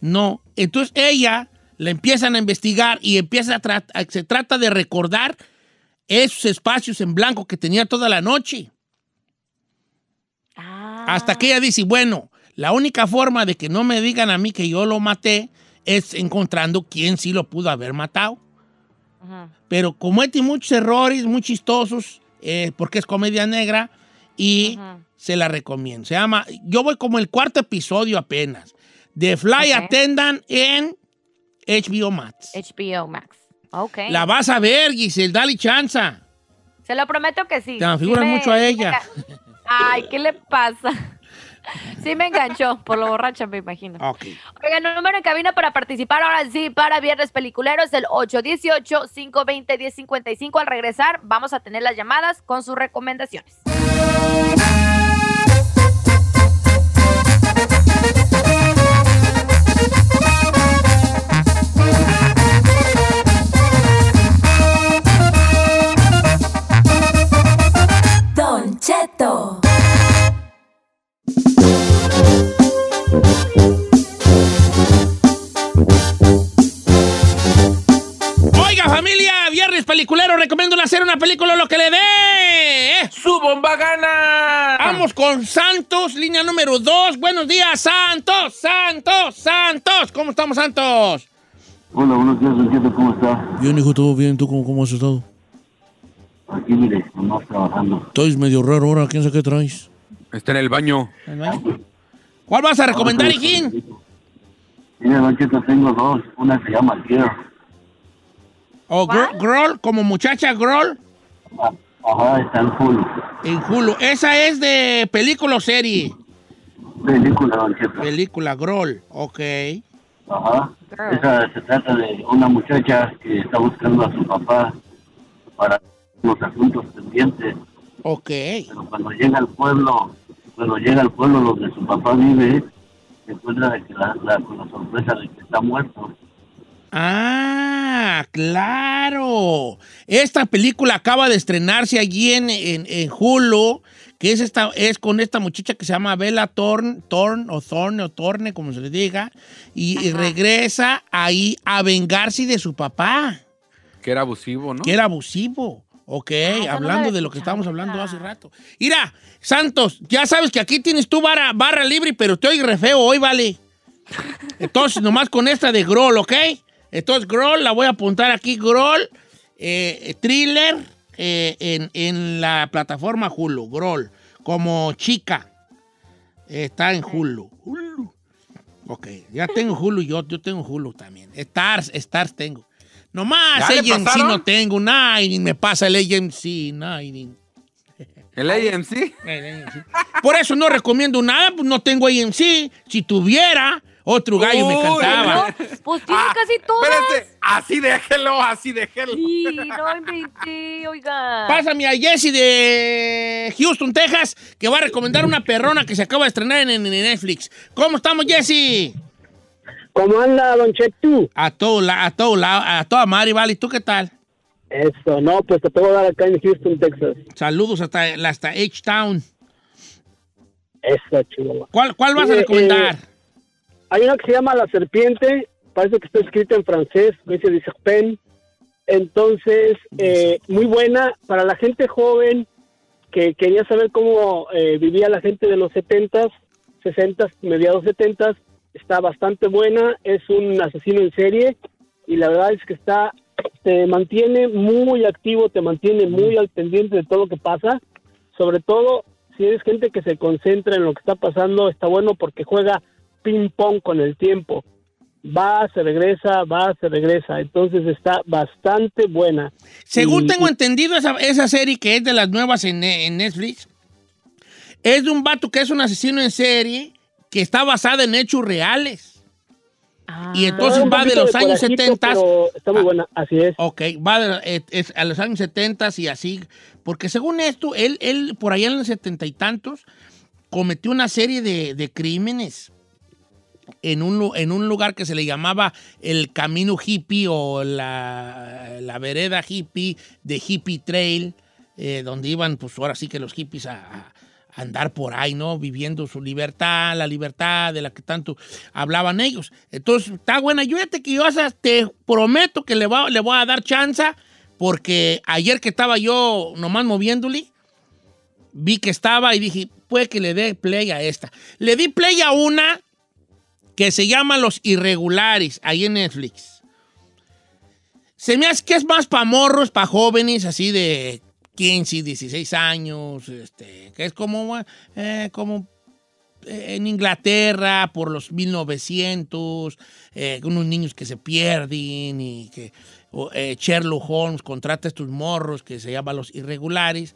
No. Entonces ella la empiezan a investigar y empieza a- se trata de recordar esos espacios en blanco que tenía toda la noche. Ah. Hasta que ella dice, bueno, la única forma de que no me digan a mí que yo lo maté es encontrando quién sí lo pudo haber matado. Ajá. Pero comete muchos errores muy chistosos, eh, porque es comedia negra, y Ajá. se la recomiendo. Se llama, yo voy como el cuarto episodio apenas, de Fly Ok. Attendant en HBO Max. HBO Max. La vas a ver, Giselle, dale chanza. Se lo prometo que sí. Te me figuras Sí me- mucho a me ella. Ay, ¿qué le pasa? Sí me enganchó, por lo borracha me imagino. Ok. Oigan, el número en cabina para participar ahora sí para Viernes Peliculero es el 818-520-1055. Al regresar vamos a tener las llamadas con sus recomendaciones. Oiga, familia, Viernes Peliculero, recomiendo hacer una película lo que le dé. ¿eh? ¡Su bomba gana! Vamos con Santos, línea número 2. Buenos días, Santos, Santos, Santos. ¿Cómo estamos, Santos? Hola, buenos días, ¿cómo está? Bien, hijo, todo bien. ¿Tú cómo, cómo has estado? Aquí, mire, nomás trabajando. Estoy medio raro ahora. ¿Quién sabe qué traes? Está en el baño. ¿Cuál vas a recomendar, hijín? Mire, Don tengo dos. Una se llama Girl. ¿O Gr- Groll, como muchacha Groll? Ajá, está en full. En Hulu. ¿Esa es de película o serie? Película, Don Cheto. Película, Groll. Ok. Ajá. Esa se trata de una muchacha que está buscando a su papá para los asuntos pendientes. Ok. Pero cuando llega al pueblo, cuando llega al pueblo donde su papá vive, se encuentra de que la, la- con la sorpresa de que está muerto. Ah, claro. Esta película acaba de estrenarse allí en, en, en Hulu, que es, esta, es con esta muchacha que se llama Bella Thorne, Thorne o Thorne o Thorne, como se le diga, y, y regresa ahí a vengarse de su papá, Que era abusivo, ¿no? que era abusivo. Ok, la hablando de lo que estábamos hablando hace rato. Mira, Santos, ya sabes que aquí tienes tu barra, barra libre, pero te oí re feo hoy, vale. Entonces, nomás con esta de Groll, ¿ok? Entonces, Groll, la voy a apuntar aquí, Groll, eh, thriller eh, en, en la plataforma Hulu, Groll, como chica. Eh, está en Hulu. Hulu. Ok, ya tengo Hulu, yo, yo tengo Hulu también. Stars, Stars tengo. Nomás ¿Ya le AMC pasaron? no tengo, nadie me pasa el AMC, nadie. ¿El AMC? Por eso no recomiendo nada, pues no tengo AMC. Si tuviera, otro gallo me cantaba. no. Pues tiene Ah, casi todas. Espérate, así déjelo, así déjelo. Sí, no inventé, oiga. Pásame a Jesse de Houston, Texas, que va a recomendar una perrona que se acaba de estrenar en, en Netflix. ¿Cómo estamos, Jesse? ¿Cómo anda, Don Chetu? A todo, la- a todo lado, a toda madre, vale. ¿Y tú qué tal? Eso, no, pues te puedo dar acá en Houston, Texas. Saludos hasta, hasta H-Town. Eso, chihuahua. ¿Cuál, ¿Cuál vas a Eh, recomendar? hay una que se llama La Serpiente, parece que está escrita en francés, dice de Serpent. Entonces, eh, muy buena para la gente joven que quería saber cómo eh, vivía la gente de los 70s, 60s, mediados 70s. Está bastante buena, es un asesino en serie y la verdad es que está te mantiene muy activo, te mantiene muy al pendiente de todo lo que pasa. Sobre todo si eres gente que se concentra en lo que está pasando, está bueno porque juega ping pong con el tiempo. Va, se regresa, va, se regresa. Entonces está bastante buena. Según Y- tengo entendido, esa, esa serie que es de las nuevas en, en Netflix, es de un vato que es un asesino en serie que está basada en hechos reales. Y entonces Ah, un va de los de años corajito, 70. pero está muy buena, así es. Ok, va de- es a los años 70 y así. Porque según esto, él, él por allá en los setenta y tantos cometió una serie de, de crímenes en un, en un lugar que se le llamaba el Camino Hippie o la, la vereda hippie de Hippie Trail, eh, donde iban, pues ahora sí que los hippies a, a andar por ahí, ¿no? Viviendo su libertad, la libertad de la que tanto hablaban ellos. Entonces, está buena. Yo fíjate que yo te prometo que le, va- le voy a dar chance, porque ayer que estaba yo nomás moviéndole, vi que estaba y dije, puede que le dé play a esta. Le di play a una que se llama Los Irregulares, ahí en Netflix. Se me hace que es más para morros, para jóvenes, así de 15, 16 años, este, que es como, eh, como eh, en Inglaterra por los 1900, eh, unos niños que se pierden y que eh, Sherlock Holmes contrata estos morros que se llaman los irregulares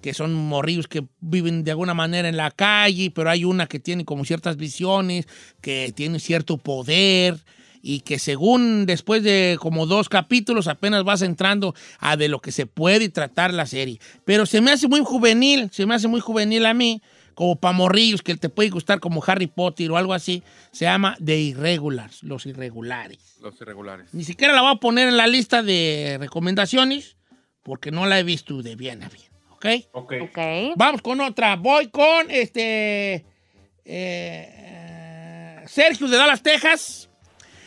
que son morrillos que viven de alguna manera en la calle, pero hay una que tiene como ciertas visiones, que tiene cierto poder y que según después de como dos capítulos apenas vas entrando a de lo que se puede tratar la serie. Pero se me hace muy juvenil, se me hace muy juvenil a mí, como para morrillos que te puede gustar como Harry Potter o algo así. Se llama The Irregulars, los irregulares. Los irregulares. Ni siquiera la voy a poner en la lista de recomendaciones porque no la he visto de bien a bien. ¿Ok? Ok. Vamos con otra. Voy con este. eh, Sergio de Dallas, Texas.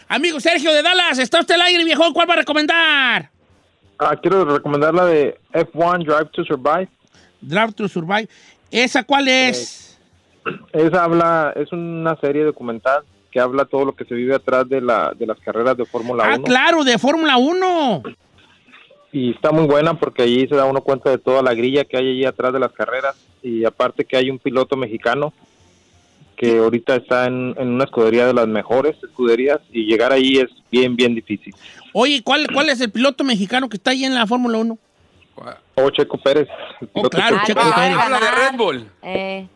Amigo Sergio de Dallas, está usted al aire, viejo. ¿Cuál va a recomendar? Ah, quiero recomendar la de F1 Drive to Survive. Drive to Survive. ¿Esa cuál es? Esa habla, es una serie documental que habla todo lo que se vive atrás de, la, de las carreras de Fórmula ah, 1. claro, de Fórmula 1. Y está muy buena porque allí se da uno cuenta de toda la grilla que hay allí atrás de las carreras. Y aparte que hay un piloto mexicano que ahorita está en, en una escudería de las mejores escuderías y llegar ahí es bien, bien difícil. Oye, ¿cuál, ¿cuál es el piloto mexicano que está ahí en la Fórmula 1? O Checo Pérez. el Oh, claro, Checo Pérez. Habla de Red Bull. Eh,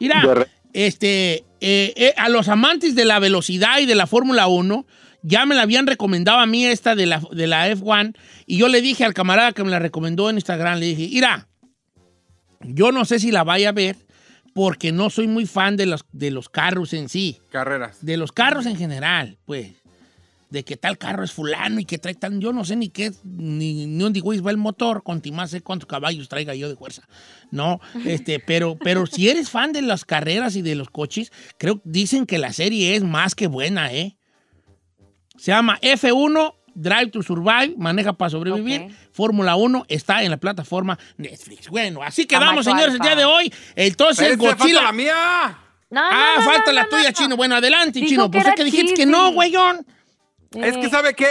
Mira, De re- este, eh, eh, a los amantes de la velocidad y de la Fórmula 1, ya me la habían recomendado a mí esta de la, de la F1, y yo le dije al camarada que me la recomendó en Instagram, le dije, mira, yo no sé si la vaya a ver, porque no soy muy fan de los, de los carros en sí, Carreras. de los carros en general, pues. De que tal carro es fulano y que trae tan. Yo no sé ni qué, ni, ni dónde güey va el motor, con más sé cuántos caballos traiga yo de fuerza. No, este, pero, pero si eres fan de las carreras y de los coches, creo dicen que la serie es más que buena, ¿eh? Se llama F1 Drive to Survive, maneja para sobrevivir. Fórmula 1 está en la plataforma Netflix. Bueno, así quedamos, señores, el día de hoy. Entonces, Godzilla. falta la mía. no, ah, no, no, falta no, la no, tuya, no. Chino. Bueno, adelante, Dijo Chino. que Pues es que dijiste que no, güeyón. Es que Eh, sabe que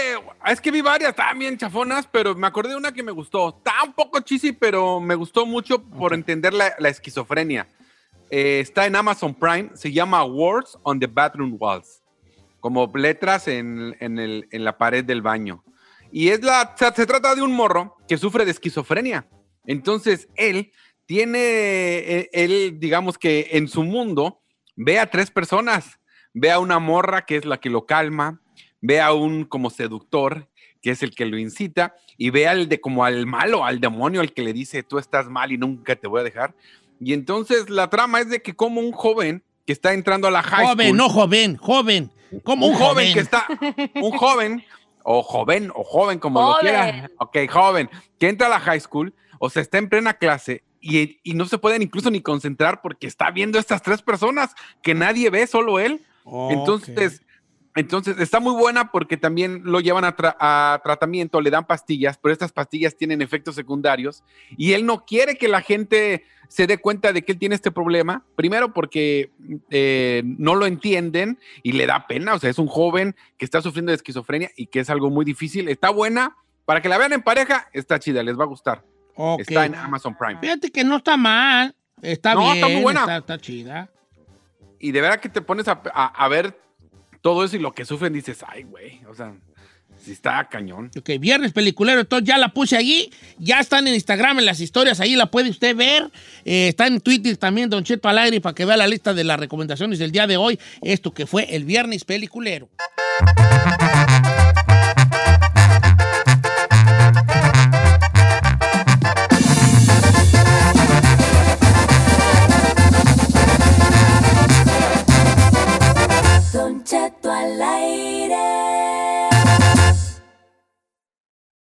es que vi varias también chafonas, pero me acordé de una que me gustó. Está un poco cheesy, pero me gustó mucho por entender la, la esquizofrenia. Eh, está en Amazon Prime, se llama Words on the Bathroom Walls, como letras en, en el- en la pared del baño. Y es la, se, trata de un morro que sufre de esquizofrenia. Entonces él tiene, eh, él digamos que en su mundo ve a tres personas. Ve a una morra que es la que lo calma, ve a un como seductor que es el que lo incita y ve al de como al malo, al demonio, al que le dice tú estás mal y nunca te voy a dejar. Y entonces la trama es de que como un joven que está entrando a la high Joven, school, no joven, joven. Como un joven que está, un joven, o joven, o joven, como lo Joven. quiera. Ok, joven, que entra a la high school, o sea, está en plena clase y, y no se pueden incluso ni concentrar porque está viendo estas tres personas que nadie ve, solo él. Entonces, entonces está muy buena porque también lo llevan a, tra- a tratamiento, le dan pastillas, pero estas pastillas tienen efectos secundarios y él no quiere que la gente se dé cuenta de que él tiene este problema. Primero porque eh, no lo entienden y le da pena, o sea, es un joven que está sufriendo de esquizofrenia y que es algo muy difícil. Está buena, para que la vean en pareja, está chida, les va a gustar. Ok. Está en Amazon Prime. Fíjate que no está mal. Está No, bien. está muy buena. Está, está chida. Y de verdad que te pones a, a- a ver todo eso y lo que sufren, dices, ay, güey, o sea, sí está cañón. Ok, viernes peliculero, entonces ya la puse allí, ya están en Instagram, en las historias, ahí la puede usted ver, Eh, está en Twitter también, Don Cheto al para que vea la lista de las recomendaciones del día de hoy, esto que fue el viernes peliculero. life.